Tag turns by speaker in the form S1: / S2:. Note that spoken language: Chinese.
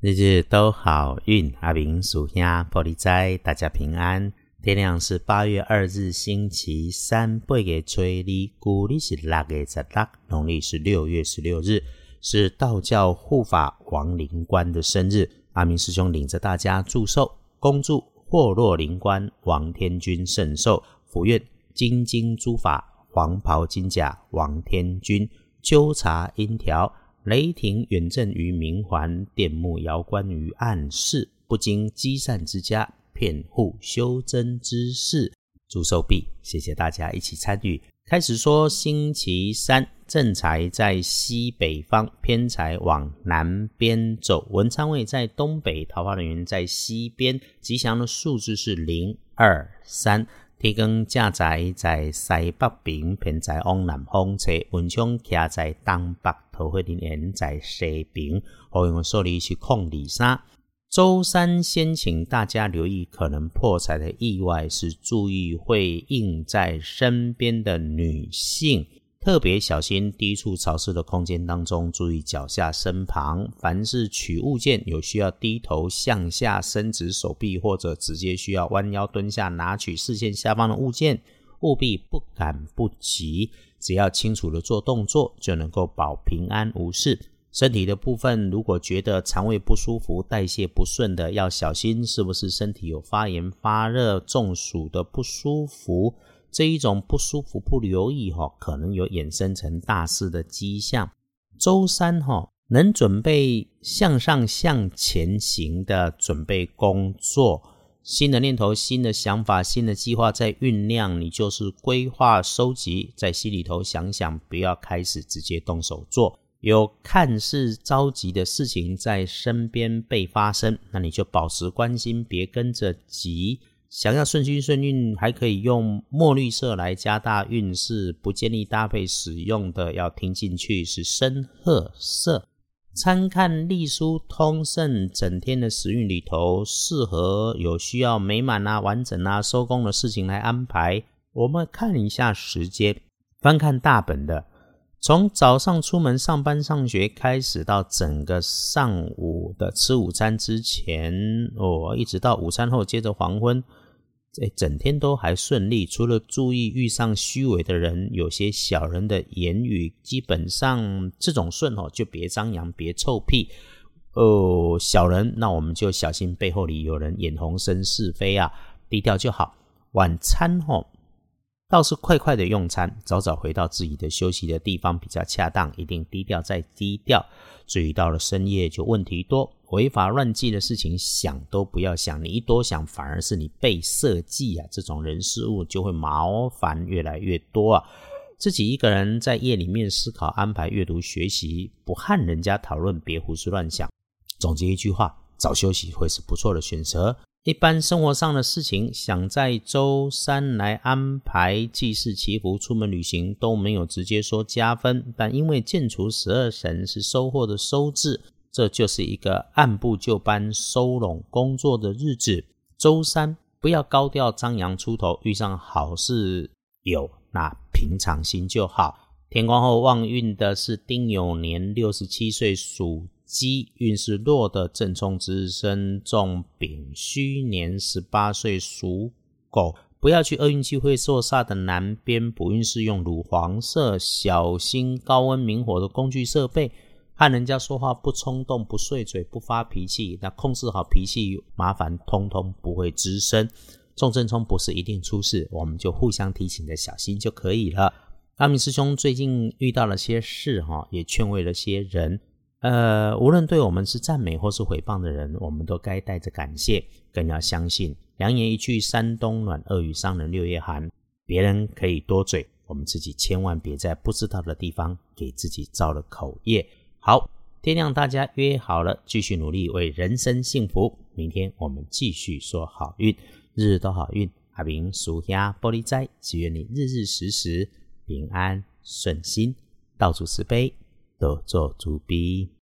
S1: 日日都好运，阿明属兄玻璃斋，大家平安。天亮是八月二日，星期三，八月初二，古历是六月十六，农历是六月十六日，是道教护法王灵官的生日。阿明师兄领着大家祝寿，恭祝祸落灵官王天君圣寿，福愿金经诸法，黄袍金甲王天君，纠察阴条。雷霆远震于冥环，电木遥观于暗室。不经积善之家，骗户修真之事。祝寿毕，谢谢大家一起参与。开始说，星期三正财在西北方，偏财往南边走。文昌位在东北，桃花人员在西边。吉祥的数字是零二三。天光正在在西北边，偏在往南方吹，文昌徛在东北，桃花林缘在西边。好用说理是控理三。周三先请大家留意可能破财的意外，是注意会应在身边的女性。特别小心低处潮湿的空间当中，注意脚下身旁。凡是取物件有需要低头向下伸直手臂，或者直接需要弯腰蹲下拿取视线下方的物件，务必不敢不急，只要清楚的做动作，就能够保平安无事。身体的部分，如果觉得肠胃不舒服、代谢不顺的，要小心是不是身体有发炎、发热、中暑的不舒服。这一种不舒服不留意哈，可能有衍生成大事的迹象。周三哈，能准备向上向前行的准备工作，新的念头、新的想法、新的计划在酝酿，你就是规划收集，在心里头想想，不要开始直接动手做。有看似着急的事情在身边被发生，那你就保持关心，别跟着急。想要顺心顺运，还可以用墨绿色来加大运势。不建议搭配使用的，要听进去是深褐色。参看隶书通胜，整天的时运里头，适合有需要美满啊、完整啊、收工的事情来安排。我们看一下时间，翻看大本的。从早上出门上班上学开始，到整个上午的吃午餐之前，哦，一直到午餐后，接着黄昏，这整天都还顺利。除了注意遇上虚伪的人，有些小人的言语，基本上这种顺哦，就别张扬，别臭屁哦。小人，那我们就小心背后里有人眼红生是非啊，低调就好。晚餐哦。倒是快快的用餐，早早回到自己的休息的地方比较恰当。一定低调再低调。至于到了深夜就问题多，违法乱纪的事情想都不要想。你一多想，反而是你被设计啊！这种人事物就会麻烦越来越多啊。自己一个人在夜里面思考、安排阅读、学习，不和人家讨论，别胡思乱想。总结一句话：早休息会是不错的选择。一般生活上的事情，想在周三来安排祭祀祈福、出门旅行都没有直接说加分，但因为建除十二神是收获的收字，这就是一个按部就班收拢工作的日子。周三不要高调张扬出头，遇上好事有，那平常心就好。天光后旺运的是丁酉年六十七岁属。鸡运势弱的正冲之身重丙戌年十八岁属狗，不要去厄运机会坐煞的南边补运势用乳黄色，小心高温明火的工具设备，和人家说话不冲动、不碎嘴、不发脾气，那控制好脾气，麻烦通通不会滋生。重正冲不是一定出事，我们就互相提醒的小心就可以了。阿明师兄最近遇到了些事哈，也劝慰了些人。呃，无论对我们是赞美或是诽谤的人，我们都该带着感谢，更要相信良言一句三冬暖，恶语伤人六月寒。别人可以多嘴，我们自己千万别在不知道的地方给自己造了口业。好，天亮，大家约好了，继续努力为人生幸福。明天我们继续说好运，日日都好运。阿明属下玻璃斋，祈愿你日日时时平安顺心，到处慈悲。都做主笔。